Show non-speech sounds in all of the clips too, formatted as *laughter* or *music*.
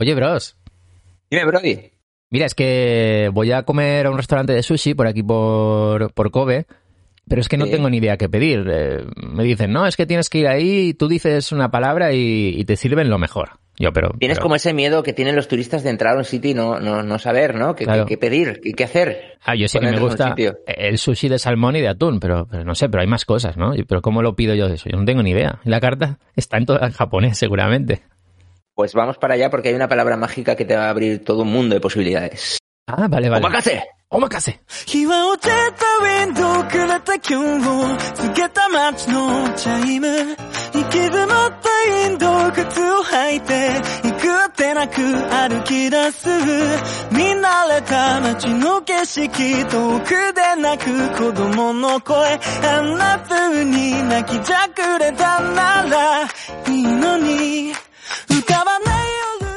Oye, bros. Dime, Brody. Mira, es que voy a comer a un restaurante de sushi por aquí por, por Kobe, pero es que no Sí. tengo ni idea qué pedir. Eh, me dicen, no, es que tienes que ir ahí, tú dices una palabra y, y te sirven lo mejor. Yo, pero... Tienes pero- como ese miedo que tienen los turistas de entrar a un sitio y no, no, no saber, ¿no? ¿Qué, Claro. qué- qué pedir? ¿Qué, qué hacer? Ah, yo sé que me gusta el sushi de salmón y de atún, pero, pero no sé, pero hay más cosas, ¿no? Pero ¿cómo lo pido yo de eso? Yo no tengo ni idea. La carta está en, todo, en japonés, seguramente. Pues vamos para allá porque hay una palabra mágica que te va a abrir todo un mundo de posibilidades. Ah, vale, vale. ¡Omakase! ¡Omakase!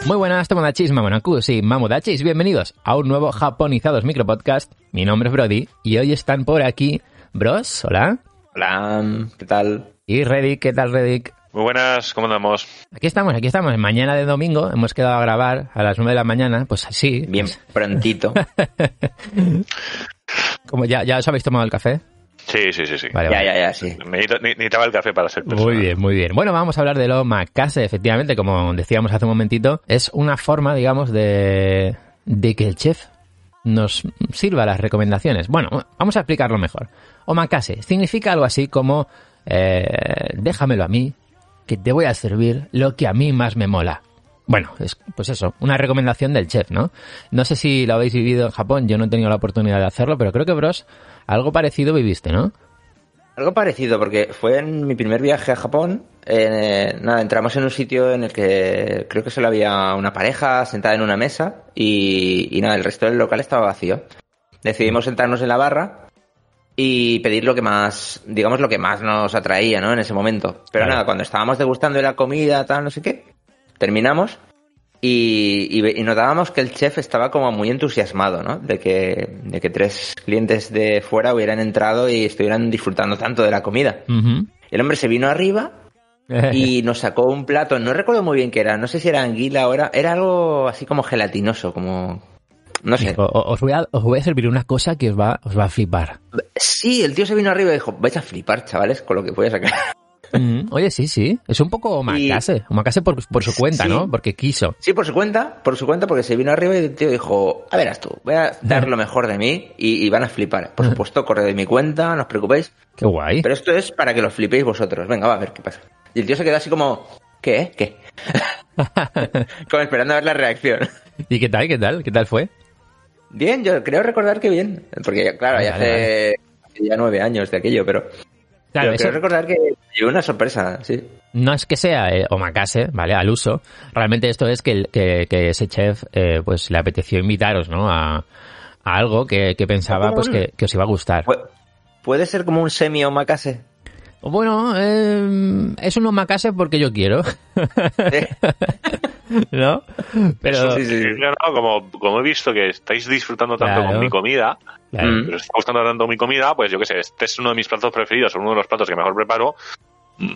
Muy buenas, Tomodachis, Mamonakus y Mamodachis. Bienvenidos a un nuevo Japonizados Micropodcast. Mi nombre es Brody y hoy están por aquí Bros, hola. Hola, ¿qué tal? Y Reddick, ¿qué tal Reddick? Muy buenas, ¿cómo andamos? Aquí estamos, aquí estamos. Mañana de domingo hemos quedado a grabar a las 9 de la mañana. Pues así. Bien prontito. *laughs* Como ya, ya os habéis tomado el café. Sí, sí, sí, sí. Vale, ya, vale. ya, ya, sí. Necesitaba el café para ser persona. Muy bien, muy bien. Bueno, vamos a hablar de lo macase, efectivamente, como decíamos hace un momentito. Es una forma, digamos, de, de que el chef nos sirva las recomendaciones. Bueno, vamos a explicarlo mejor. Omakase significa algo así como eh, déjamelo a mí, que te voy a servir lo que a mí más me mola. Bueno, es, pues eso, una recomendación del chef, ¿no? No sé si lo habéis vivido en Japón, yo no he tenido la oportunidad de hacerlo, pero creo que, bros, algo parecido viviste, ¿no? Algo parecido, porque fue en mi primer viaje a Japón. eh, nada, entramos en un sitio en el que creo que solo había una pareja sentada en una mesa y, y nada, el resto del local estaba vacío. Decidimos sentarnos en la barra y pedir lo que más, digamos, lo que más nos atraía, ¿no? En ese momento. Pero Claro. nada, cuando estábamos degustando la comida, tal, no sé qué, terminamos y, y y notábamos que el chef estaba como muy entusiasmado, ¿no? De que, de que tres clientes de fuera hubieran entrado y estuvieran disfrutando tanto de la comida. El hombre se vino arriba *laughs* y nos sacó un plato, no recuerdo muy bien qué era, no sé si era anguila o era, era algo así como gelatinoso, como... No sé. O- Os voy, a, os voy a servir una cosa que os va, os va a flipar. Sí, el tío se vino arriba y dijo, vais a flipar, chavales, con lo que voy a sacar. Mm, Oye, sí, sí. Es un poco omakase. Omakase por, por su cuenta, Sí. ¿no? Porque quiso. Sí, por su cuenta, por su cuenta, porque se vino arriba y el tío dijo, a verás tú, voy a dar lo mejor de mí y, y van a flipar. Por supuesto, corre de mi cuenta, no os preocupéis. Qué guay. Pero esto es para que lo flipéis vosotros. Venga, va a ver qué pasa. Y el tío se quedó así como, ¿qué? ¿Qué? *laughs* como esperando a ver la reacción. ¿Y qué tal? ¿Qué tal? ¿Qué tal fue? Bien, yo creo recordar que bien. Porque, claro, Vale, ya hace, hace ya nueve años de aquello, pero, Claro, pero eso recordar que llevó una sorpresa, sí. no es que sea eh, omakase, ¿vale? Al uso. Realmente esto es que, que, que ese chef, eh, pues le apeteció invitaros, ¿no? A, a algo que, que pensaba, pues que, que os iba a gustar. Pu- Puede ser como un semi-omakase. Bueno, eh, es un omakase porque yo quiero. *laughs* *laughs* ¿No? Pero... Sí, sí, como, como he visto que estáis disfrutando tanto Claro. con mi comida, Claro. Mm. os está gustando tanto mi comida, pues yo qué sé, este es uno de mis platos preferidos, o uno de los platos que mejor preparo, mm,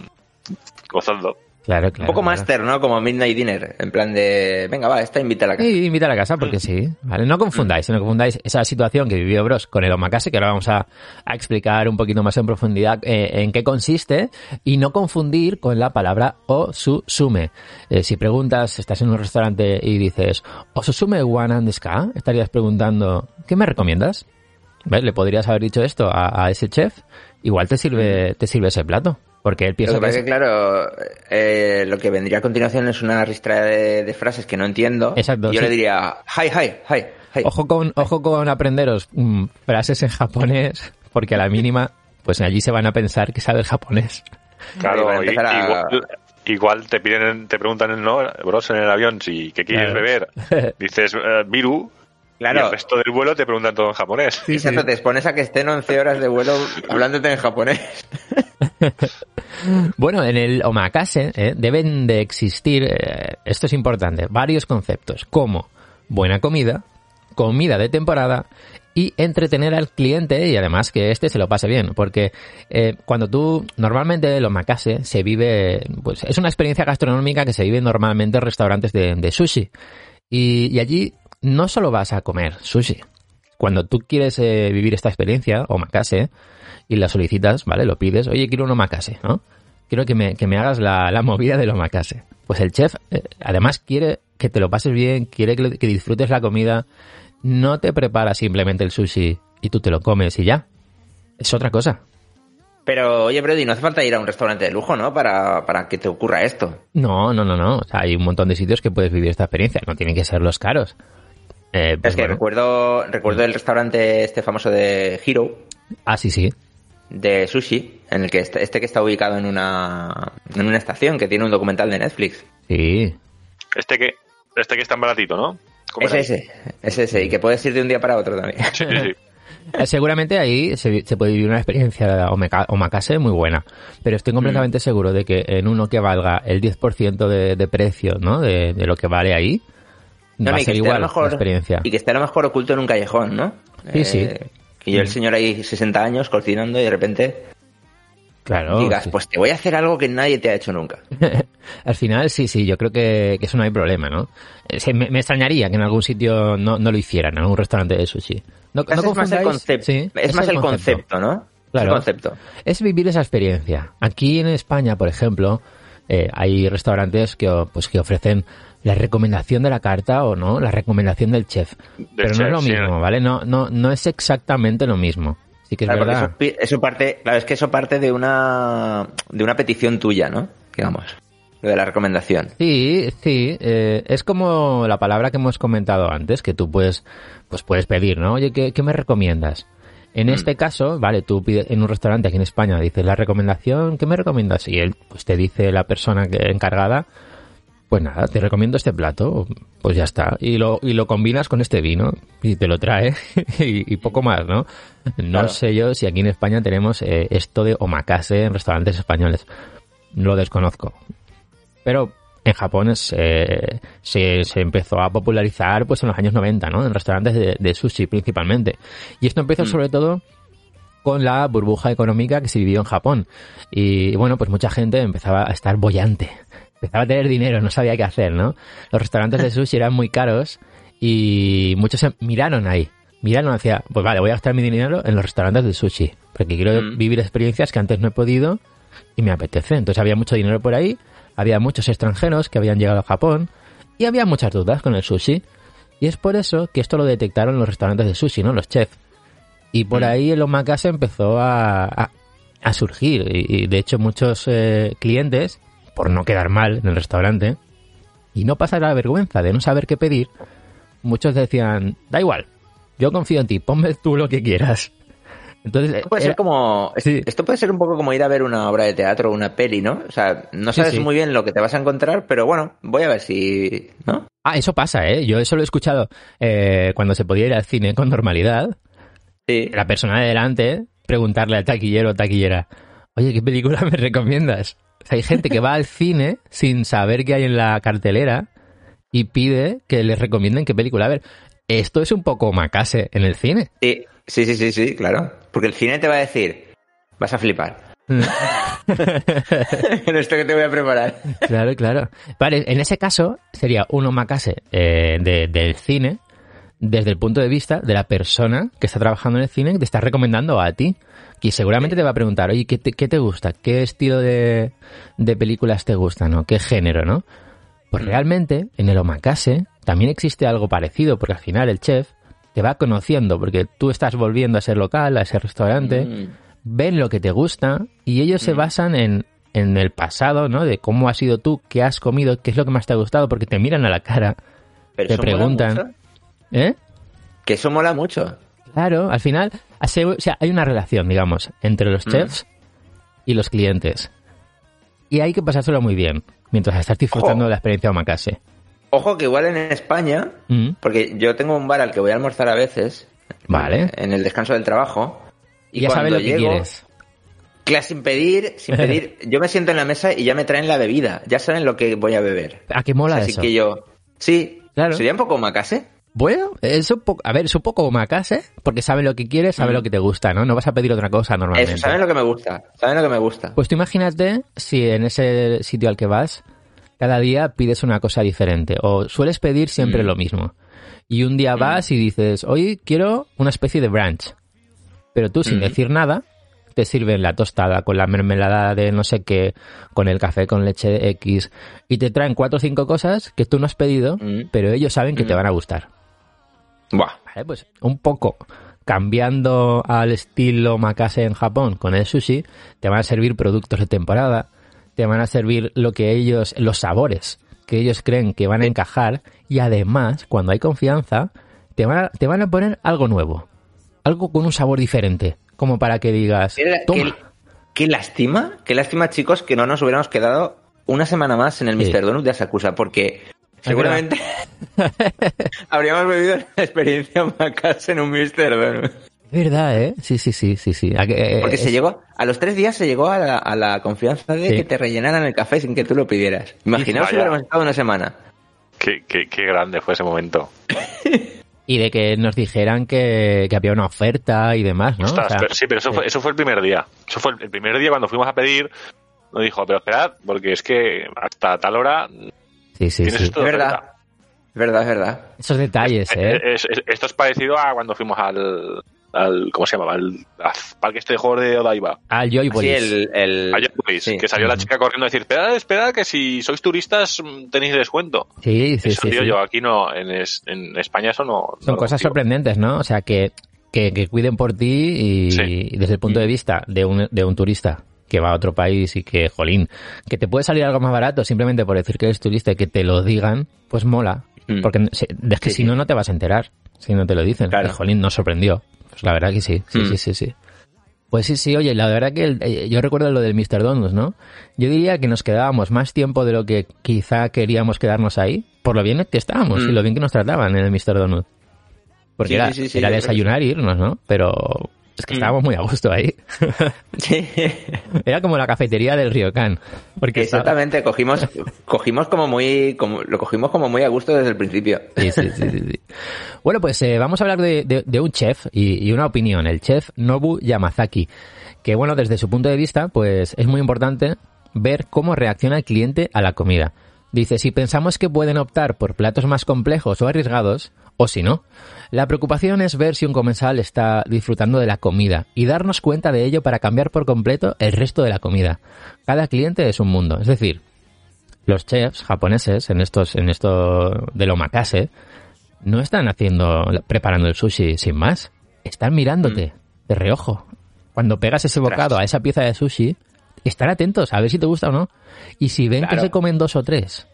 Claro, Un poco claro. máster, ¿no? Como Midnight Dinner. En plan de, venga, va, esta invita a la casa. Sí, invita a la casa porque sí. ¿vale? No confundáis, no confundáis esa situación que vivió Bros con el omakase, que ahora vamos a, a explicar un poquito más en profundidad eh, en qué consiste, y no confundir con la palabra osusume. Eh, si preguntas, estás en un restaurante y dices osusume wanan desu ka, estarías preguntando, ¿qué me recomiendas? ¿Ves? Le podrías haber dicho esto a, a ese chef, igual te sirve, te sirve ese plato. Porque él Lo piensa que que pasa es que, claro, eh, lo que vendría a continuación es una ristra de, de frases que no entiendo. Exacto, Y yo sí. le diría, hi, hi, hi, hi. Ojo con, ojo con aprenderos mm, frases en japonés, porque a la mínima, pues allí se van a pensar que sabes japonés. Claro, y- a- igual, igual te piden, te preguntan ¿no? bros en el avión si qué quieres Claro. beber. *laughs* Dices eh, Miru, y Claro. el resto del vuelo te preguntan todo en japonés. Exacto, te expones a que estén 11 horas de vuelo hablándote en japonés. *laughs* Bueno, en el omakase eh, deben de existir, eh, esto es importante, varios conceptos, como buena comida, comida de temporada y entretener al cliente y además que este se lo pase bien. Porque eh, cuando tú, normalmente el omakase se vive, pues es una experiencia gastronómica que se vive normalmente en restaurantes de, de sushi. Y, y allí no solo vas a comer sushi. Cuando tú quieres eh, vivir esta experiencia, omakase, y la solicitas, ¿vale? Lo pides, oye, quiero un omakase, ¿no? Quiero que me, que me hagas la, la movida del omakase. Pues el chef, eh, además, quiere que te lo pases bien, quiere que disfrutes la comida, no te prepara simplemente el sushi y tú te lo comes y ya. Es otra cosa. Pero, oye, Brody, no hace falta ir a un restaurante de lujo, ¿no? Para, para que te ocurra esto. No, no, no, no. O sea, hay un montón de sitios que puedes vivir esta experiencia. No tienen que ser los caros. Eh, pues es que bueno. recuerdo, recuerdo el restaurante este famoso de Hero, Ah, sí, sí. de sushi, en el que este, este que está ubicado en una, en una estación que tiene un documental de Netflix. Sí. Este que, este que es tan baratito, ¿no? ¿Cómo Es ese, es ese, y que puedes ir de un día para otro también. Sí, sí, sí. *laughs* Eh, Seguramente ahí se, puede vivir una experiencia omakase muy buena, pero estoy completamente seguro de que en uno que valga el 10% de, de precio, ¿no? De, de lo que vale ahí, No, va a y que ser esté a igual lo mejor, la experiencia. Y que esté a lo mejor oculto en un callejón, ¿no? Sí, sí. Que yo el señor ahí 60 años cocinando y de repente Claro. digas, sí. pues te voy a hacer algo que nadie te ha hecho nunca. *laughs* Al final, sí, sí, yo creo que, que eso no hay problema, ¿no? Eh, se- me, me extrañaría que en algún sitio no, no lo hicieran, en algún restaurante de sushi. No, no es más el concepto. sí, es más el concepto, ¿no? Claro. Concepto. es vivir esa experiencia. Aquí en España, por ejemplo, eh, hay restaurantes que, pues, que ofrecen la recomendación de la carta o no, la recomendación del chef. Pero no es lo sí. mismo, ¿vale? No, no, no es exactamente lo mismo. Sí que es Claro, verdad. eso, parte, claro, es que eso parte de una de una petición tuya, ¿no? Digamos. Lo de la recomendación. Sí, sí, eh, es como la palabra que hemos comentado antes, que tú puedes, pues puedes pedir, ¿no? Oye, ¿qué, qué me recomiendas? En este caso, vale, tú pides en un restaurante aquí en España, dices la recomendación, ¿qué me recomiendas? Y él, pues te dice la persona que encargada, pues nada, te recomiendo este plato, pues ya está. Y lo, y lo combinas con este vino y te lo trae *laughs* y, y poco más, ¿no? No Claro. sé yo si aquí en España tenemos eh, esto de omakase en restaurantes españoles. Lo desconozco. Pero en Japón es, eh, se, se empezó a popularizar pues en los años 90, ¿no? En restaurantes de, de sushi principalmente. Y esto empezó sobre todo con la burbuja económica que se vivió en Japón. Y bueno, pues mucha gente empezaba a estar bollante. Empezaba a tener dinero, no sabía qué hacer, ¿no? Los restaurantes de sushi eran muy caros y muchos se miraron ahí. Miraron hacia, pues vale, voy a gastar mi dinero en los restaurantes de sushi. Porque quiero Mm. vivir experiencias que antes no he podido y me apetece. Entonces había mucho dinero por ahí, había muchos extranjeros que habían llegado a Japón y había muchas dudas con el sushi. Y es por eso que esto lo detectaron los restaurantes de sushi, ¿no? Los chefs. Y por ahí el omakase empezó a, a, a surgir. Y, y, de hecho muchos eh, clientes, por no quedar mal en el restaurante, y no pasar la vergüenza de no saber qué pedir, muchos decían, da igual, yo confío en ti, ponme tú lo que quieras. Entonces, Esto puede era- ser como. Sí. Esto puede ser un poco como ir a ver una obra de teatro o una peli, ¿no? O sea, no sabes sí. muy bien lo que te vas a encontrar, pero bueno, voy a ver si. ¿No? Ah, eso pasa, ¿eh? Yo eso lo he escuchado eh, cuando se podía ir al cine con normalidad. La persona de delante preguntarle al taquillero o taquillera, oye, ¿qué película me recomiendas? O sea, hay gente que va al cine sin saber qué hay en la cartelera y pide que les recomienden qué película. A ver, esto es un poco macase en el cine. Sí, sí, sí, sí, sí, claro. Porque el cine te va a decir, vas a flipar. *laughs* en esto que te voy a preparar. Claro, claro. Vale, en ese caso sería un omakase eh, de- del cine desde el punto de vista de la persona que está trabajando en el cine que te está recomendando a ti. Y seguramente te va a preguntar, oye, ¿qué te, qué te gusta? ¿Qué estilo de, de películas te gustan? ¿no? ¿Qué género, no? Pues realmente en el omakase también existe algo parecido, porque al final el chef te va conociendo, porque tú estás volviendo a ese local, a ese restaurante, Mm. ven lo que te gusta y ellos se basan en, en el pasado, ¿no? De cómo has sido tú, qué has comido, qué es lo que más te ha gustado, porque te miran a la cara, Pero te preguntan. ¿eh? Que eso mola mucho. Claro, al final o sea, hay una relación, digamos, entre los Mm. chefs y los clientes. Y hay que pasárselo muy bien, mientras estás disfrutando Ojo. de la experiencia omakase. Ojo que igual en España, Mm, porque yo tengo un bar al que voy a almorzar a veces. Vale. En el descanso del trabajo. Y ya sabes cuando lo que llego, quieres. Claro, sin pedir, sin *laughs* pedir, yo me siento en la mesa y ya me traen la bebida. Ya saben lo que voy a beber. ¿A qué mola Así eso? que yo, sí, Claro. sería un poco macase. Bueno, es un poco, a ver, es un poco omakase, porque sabe lo que quieres, sabe Mm. lo que te gusta, ¿no? No vas a pedir otra cosa normalmente. Eso, ¿saben lo que me gusta? ¿Saben lo que me gusta? Pues tú imagínate si en ese sitio al que vas, cada día pides una cosa diferente, o sueles pedir siempre Mm. lo mismo. Y un día vas y dices, hoy quiero una especie de brunch. Pero tú, sin Mm. decir nada, te sirven la tostada con la mermelada de no sé qué, con el café con leche X, y te traen cuatro o cinco cosas que tú no has pedido, Mm. pero ellos saben que te Mm. van a gustar. Buah. Vale, pues un poco cambiando al estilo makase en Japón con el sushi, te van a servir productos de temporada, te van a servir lo que ellos, los sabores que ellos creen que van a encajar y además, cuando hay confianza, te van a, te van a poner algo nuevo, algo con un sabor diferente, como para que digas, Qué, toma. qué- qué lástima, qué lástima, chicos, que no nos hubiéramos quedado una semana más en el Sí. Mr. Donut de Asakusa, porque seguramente *laughs* habríamos vivido la experiencia Macas en un Mr. Donut. Es verdad, ¿eh? Sí, sí, sí, sí, sí. Eh, Porque se es- llegó, a los tres días se llegó a la, a la confianza de Sí. que te rellenaran el café sin que tú lo pidieras. Imaginaos si hubiéramos estado una semana. Qué, qué, qué grande fue ese momento. Y de que nos dijeran que, que había una oferta y demás, ¿no? O Ostras, sea, pero- sí, pero eso, Fue, eso fue el primer día. Eso fue el, el primer día cuando fuimos a pedir. Nos dijo, pero esperad, porque es que hasta tal hora sí, sí, sí. Es verdad. Es verdad, es verdad. Esos detalles, ¿eh? Eh, es- es- esto es parecido a cuando fuimos al, al ¿cómo se llamaba? Al, al parque este de juegos de Odaiba. Al Joy Sí, Boys. el, el- A Joypolis, sí. que salió la chica corriendo a decir, esperad, esperad, que si sois turistas mm, tenéis descuento. Sí, sí, eso sí. digo sí. yo, aquí no, en, es- en España eso no. Son no cosas sorprendentes, ¿no? O sea, que, que, que cuiden por ti y, Sí. y desde el punto de vista de un, de un turista que va a otro país y que, jolín, que te puede salir algo más barato simplemente por decir que eres turista y que te lo digan, pues mola. Mm. Porque se- es que Sí, si no, no te vas a enterar. Si no te lo dicen. Claro. El jolín nos sorprendió. Pues la verdad que sí. Sí, Mm. sí, sí, sí. Pues sí, sí, oye, la verdad que el- eh, yo recuerdo lo del Mr. Donuts, ¿no? Yo diría que nos quedábamos más tiempo de lo que quizá queríamos quedarnos ahí, por lo bien que estábamos Mm. y lo bien que nos trataban en el Mr. Donut. Porque Sí, era, sí, sí, sí, era desayunar e irnos, ¿no? Pero es que Mm. estábamos muy a gusto ahí. *laughs* Sí. era como la cafetería del Ryokan. Porque estaba- Exactamente, cogimos, cogimos como muy, como, lo cogimos como muy a gusto desde el principio. Sí, sí, sí, sí, sí. Bueno, pues eh, vamos a hablar de, de- de un chef y, y una opinión, el chef Nobu Yamazaki, que bueno, desde su punto de vista, pues es muy importante ver cómo reacciona el cliente a la comida. Dice, si pensamos que pueden optar por platos más complejos o arriesgados, o si no, la preocupación es ver si un comensal está disfrutando de la comida y darnos cuenta de ello para cambiar por completo el resto de la comida. Cada cliente es un mundo, es decir, los chefs japoneses en estos en esto del omakase no están haciendo preparando el sushi sin más, están mirándote de reojo. Cuando pegas ese bocado a esa pieza de sushi, están atentos a ver si te gusta o no. Y si ven que se comen dos o tres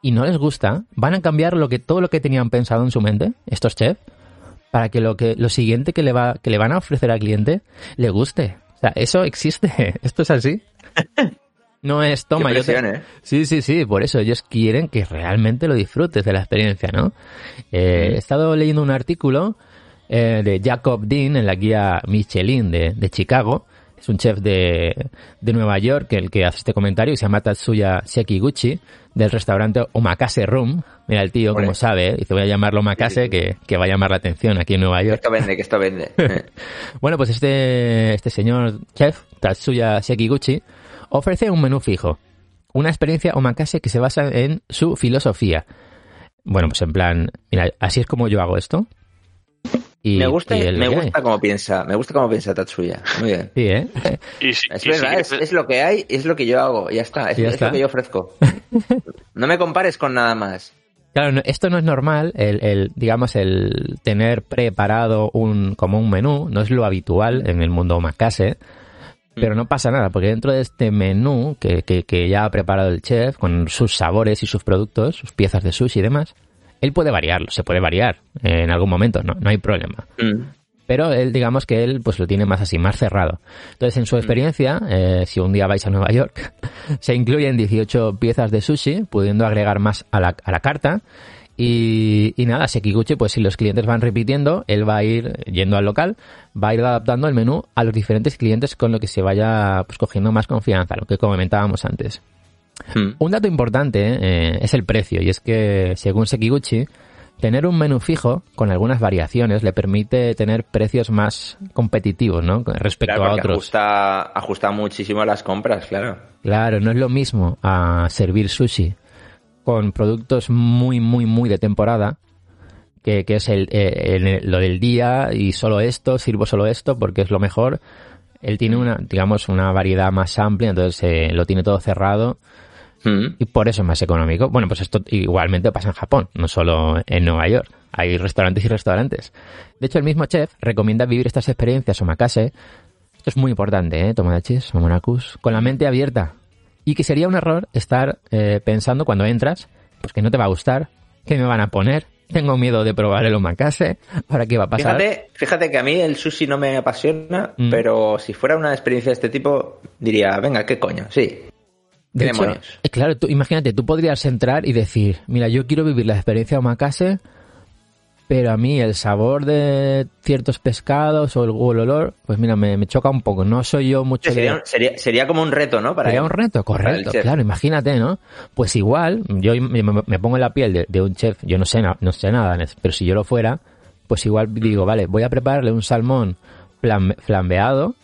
y no les gusta, van a cambiar lo que todo lo que tenían pensado en su mente estos chefs para que lo que lo siguiente que le va que le van a ofrecer al cliente le guste. O sea, eso existe. *laughs* Esto es así. No es toma, Qué yo te- presión, ¿eh? Sí, sí, sí, por eso ellos quieren que realmente lo disfrutes de la experiencia, ¿no? Eh. He estado leyendo un artículo eh, de Jacob Dean en la guía Michelin de, de Chicago. Es un chef de, de Nueva York el que hace este comentario y se llama Tatsuya Sekiguchi del restaurante Omakase Room. Mira el tío, como sabe, ¿eh? dice voy a llamarlo Omakase que, que va a llamar la atención aquí en Nueva Que York. esto vende, que esto vende. *laughs* *laughs* Bueno, pues este, este señor chef, Tatsuya Sekiguchi, ofrece un menú fijo. Una experiencia omakase que se basa en su filosofía. Bueno, pues en plan, mira, así es como yo hago esto. Y, me gusta, y me gusta cómo piensa, me gusta cómo piensa Tatsuya. Muy bien. Sí, ¿eh? *laughs* Y si- Es y si verdad, es, quieres- es lo que hay, es lo que yo hago, ya está, es, Ya es está. lo que yo ofrezco. *laughs* No me compares con nada más. Claro, no- esto no es normal, el, el, digamos, el tener preparado un, como un menú, no es lo habitual en el mundo omakase, pero no pasa nada, porque dentro de este menú que, que, que ya ha preparado el chef, con sus sabores y sus productos, sus piezas de sushi y demás, él puede variarlo, se puede variar en algún momento, no, no hay problema. Mm. Pero él, digamos que él pues lo tiene más así, más cerrado. Entonces, en su experiencia, eh, si un día vais a Nueva York, *laughs* se incluyen 18 piezas de sushi, pudiendo agregar más a la, a la carta. Y, y nada, Sekiguchi, pues si los clientes van repitiendo, él va a ir yendo al local, va a ir adaptando el menú a los diferentes clientes con lo que se vaya pues cogiendo más confianza, lo que comentábamos antes. Mm. Un dato importante eh, es el precio, y es que, según Sekiguchi, Tener un menú fijo con algunas variaciones le permite tener precios más competitivos, ¿no? Respecto Claro, a otros. Ajusta, ajusta muchísimo las compras, claro. Claro, no es lo mismo a servir sushi con productos muy, muy, muy de temporada, que, que es el, eh, el- lo del día y solo esto, sirvo solo esto porque es lo mejor. Él tiene una, digamos, una variedad más amplia, entonces eh, lo tiene todo cerrado Mm. y por eso es más económico. Bueno, pues esto igualmente pasa en Japón, no solo en Nueva York. Hay restaurantes y restaurantes. De hecho, el mismo chef recomienda vivir estas experiencias omakase. Esto es muy importante, ¿eh? Tomodachis, momonakus, con la mente abierta. Y que sería un error estar eh, pensando cuando entras, pues que no te va a gustar, que me van a poner, tengo miedo de probar el omakase, ¿ahora qué va a pasar? Fíjate, fíjate que a mí el sushi no me apasiona, Mm. pero si fuera una experiencia de este tipo, diría, venga, ¿qué coño? Sí. De eh, claro, tú, imagínate, tú podrías entrar y decir, mira, yo quiero vivir la experiencia omakase, pero a mí el sabor de ciertos pescados o el, o el olor, pues mira, me, me choca un poco. No soy yo mucho de... Sería, sería, sería como un reto, ¿no? Para Sería él. un reto, correcto, claro, imagínate, ¿no? Pues igual, yo me, me- pongo en la piel de, de un chef, yo no sé, no sé nada, pero si yo lo fuera, pues igual digo, vale, voy a prepararle un salmón flam- flambeado,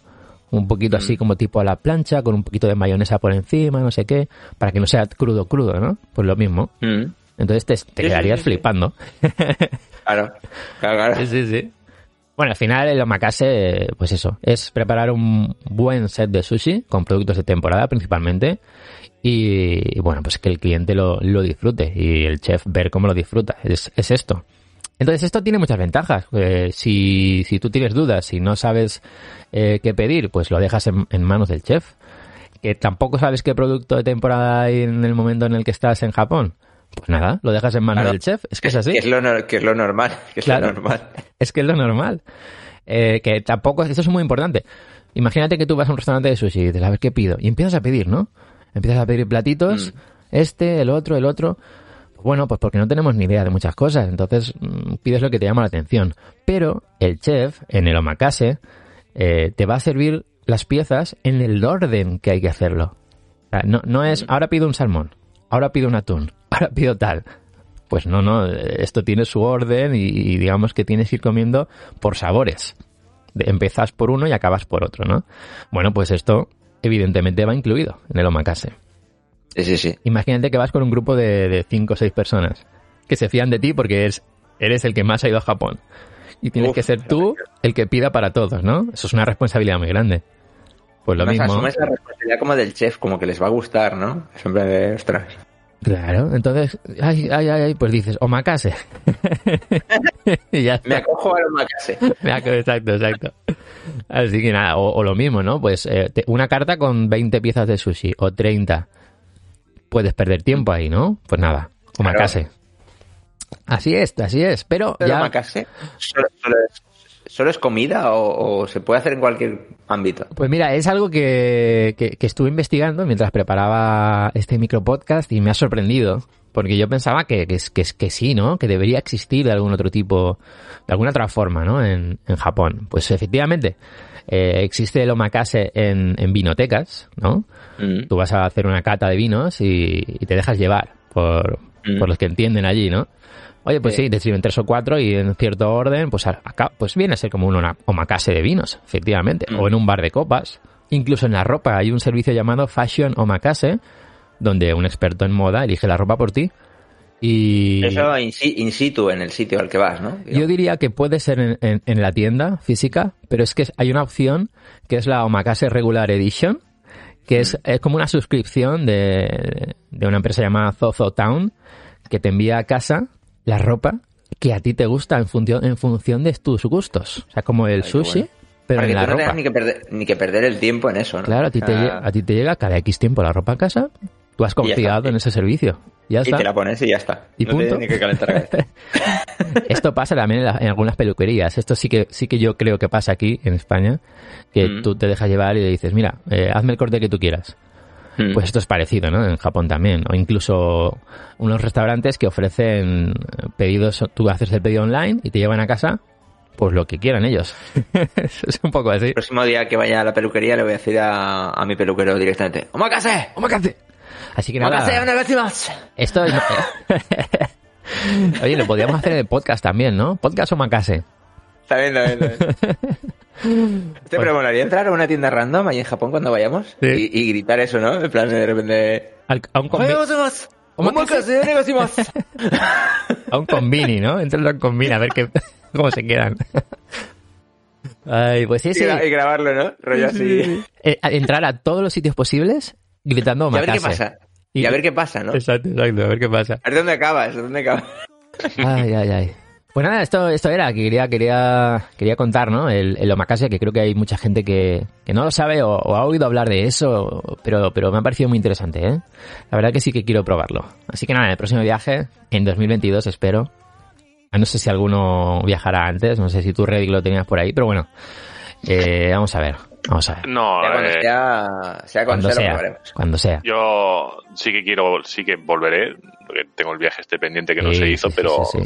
un poquito Mm. así como tipo a la plancha, con un poquito de mayonesa por encima, no sé qué, para que no sea crudo, crudo, ¿no? Pues lo mismo. Mm. Entonces te, quedarías flipando. *laughs* Claro, claro, claro. Sí, sí, sí. Bueno, al final el omakase, pues eso, es preparar un buen set de sushi con productos de temporada principalmente y, bueno, pues que el cliente lo, lo disfrute y el chef ver cómo lo disfruta. Es, es esto. Entonces esto tiene muchas ventajas. Eh, si, si tú tienes dudas, si no sabes eh, qué pedir, pues lo dejas en, en manos del chef. Que tampoco sabes qué producto de temporada hay en el momento en el que estás en Japón. Pues nada, lo dejas en manos Claro. del chef. Es que es así. Que es lo, que es lo normal. *laughs* Que es lo normal. Es que es lo normal. Eh, que tampoco, esto es muy importante. Imagínate que tú vas a un restaurante de sushi y dices, a ver qué pido. Y empiezas a pedir, ¿no? Empiezas a pedir platitos, este, el otro, el otro. Bueno, pues porque no tenemos ni idea de muchas cosas. Entonces mm, pides lo que te llama la atención. Pero el chef, en el omakase, eh, te va a servir las piezas en el orden que hay que hacerlo. O sea, no, no es, ahora pido un salmón, ahora pido un atún, *laughs* ahora pido tal. Pues no, no, esto tiene su orden y, y digamos que tienes que ir comiendo por sabores. Empezás por uno y acabas por otro, ¿no? Bueno, pues esto evidentemente va incluido en el omakase. Sí, sí, sí. Imagínate que vas con un grupo de, de cinco o seis personas que se fían de ti porque eres, eres el que más ha ido a Japón. Y tienes Uf, que ser tú el que pida para todos, ¿no? Eso es una responsabilidad muy grande. Pues lo Además, mismo. asumes la responsabilidad como del chef, como que les va a gustar, ¿no? Siempre de, ostras. Claro, entonces, ay, ay, ay, ay, pues dices, omakase. *laughs* y ya está. Me acojo al omakase. Exacto, exacto. Así que nada, o, o lo mismo, ¿no? Pues eh, te- una carta con 20 piezas de sushi o 30. Puedes perder tiempo ahí, ¿no? Pues nada, omakase. Así es, así es. Pero ¿El ya, omakase solo, solo es, solo es comida o, o se puede hacer en cualquier ámbito? Pues mira, es algo que, que, que estuve investigando mientras preparaba este micropodcast y me ha sorprendido. Porque yo pensaba que, que, es- que, sí, ¿no? Que debería existir de algún otro tipo, de alguna otra forma, ¿no? En, en Japón. Pues efectivamente, eh, existe el omakase en, en vinotecas, ¿no? Mm. Tú vas a hacer una cata de vinos y, y te dejas llevar por, Mm. por los que entienden allí, ¿no? Oye, pues Sí. sí, te sirven tres o cuatro y en cierto orden, pues acá, pues viene a ser como un ona- omakase de vinos, efectivamente, Mm. o en un bar de copas. Incluso en la ropa hay un servicio llamado Fashion Omakase, donde un experto en moda elige la ropa por ti. Y Eso in, si- in situ, en el sitio al que vas, ¿no? yo diría que puede ser en, en- en la tienda física, pero es que hay una opción que es la Omakase Regular Edition, que es, es como una suscripción de, de una empresa llamada Zozo Town, que te envía a casa la ropa que a ti te gusta en función, en función de tus gustos. O sea, como el sushi, bueno. pero Para en que la tú no ropa. ni que, perder, ni que perder el tiempo en eso, ¿no? Claro, a ti, te, Ah, lle- a ti te llega cada X tiempo la ropa a casa, tú has confiado en ese servicio. Ya y está. te la pones y ya está. Y no punto. tienes ni que calentar la cabeza. *laughs* Esto pasa también en, la- en algunas peluquerías. Esto sí que sí que yo creo que pasa aquí en España, que Mm. tú te dejas llevar y le dices, mira, eh, hazme el corte que tú quieras. Mm. Pues esto es parecido, ¿no? En Japón también. O incluso unos restaurantes que ofrecen pedidos, tú haces el pedido online y te llevan a casa, pues lo que quieran ellos. *laughs* es un poco así. El próximo día que vaya a la peluquería le voy a decir a, a mi peluquero directamente, ¡Omakase! Omakase. Así que nada. ¡Omakase, una vez más! Esto es- *laughs* Oye, lo podríamos hacer en el podcast también, ¿no? Podcast o Macase. También, también, también. *laughs* Este pero molaría entrar a una tienda random ahí en Japón cuando vayamos Sí. y, y gritar eso, ¿no? En plan de repente... Al- a un onegaishimasu. *laughs* a un combini, ¿no? Entrar a un combini a ver qué, *laughs* cómo se quedan. Ay, pues sí, Y, sí. y grabarlo, ¿no? Rollo así. Eh, entrar a todos los sitios posibles gritando Y a ver qué pasa. Y a ver qué pasa, ¿no? Exacto, exacto, a ver qué pasa. A ver dónde acabas, dónde acabas. Ay, ay, ay. Pues nada, esto, esto era, que quería, quería, quería contar, ¿no? El, el omakase, que creo que hay mucha gente que, que no lo sabe o, o ha oído hablar de eso, pero, pero me ha parecido muy interesante, ¿eh? La verdad que sí que quiero probarlo. Así que nada, en el próximo viaje, en 2022 espero. Ah, No sé si alguno viajará antes, no sé si tú, Reddick, lo tenías por ahí, pero bueno. Eh, vamos a ver, vamos a ver. No, Ya cuando eh, sea, sea cuando, Cuando sea, lo sea, probaremos. cuando sea. yo sí que quiero, sí que volveré, porque tengo el viaje este pendiente que no se hizo, sí, pero sí,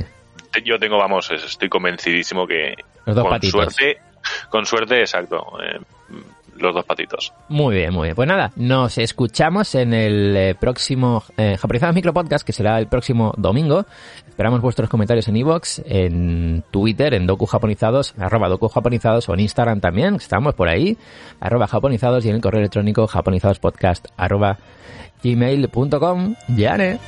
yo tengo, vamos, es- estoy convencidísimo que Los dos con patitos. suerte, con suerte, exacto, eh, los dos patitos. Muy bien, muy bien. Pues nada, nos escuchamos en el eh, próximo eh, Japonizados Micro Podcast, que será el próximo domingo. Esperamos vuestros comentarios en iVoox, en Twitter, en Doku Japonizados, arroba Doku Japonizados o en Instagram también, estamos por ahí, arroba japonizados y en el correo electrónico japonizadospodcast arroba gmail.com. Yane.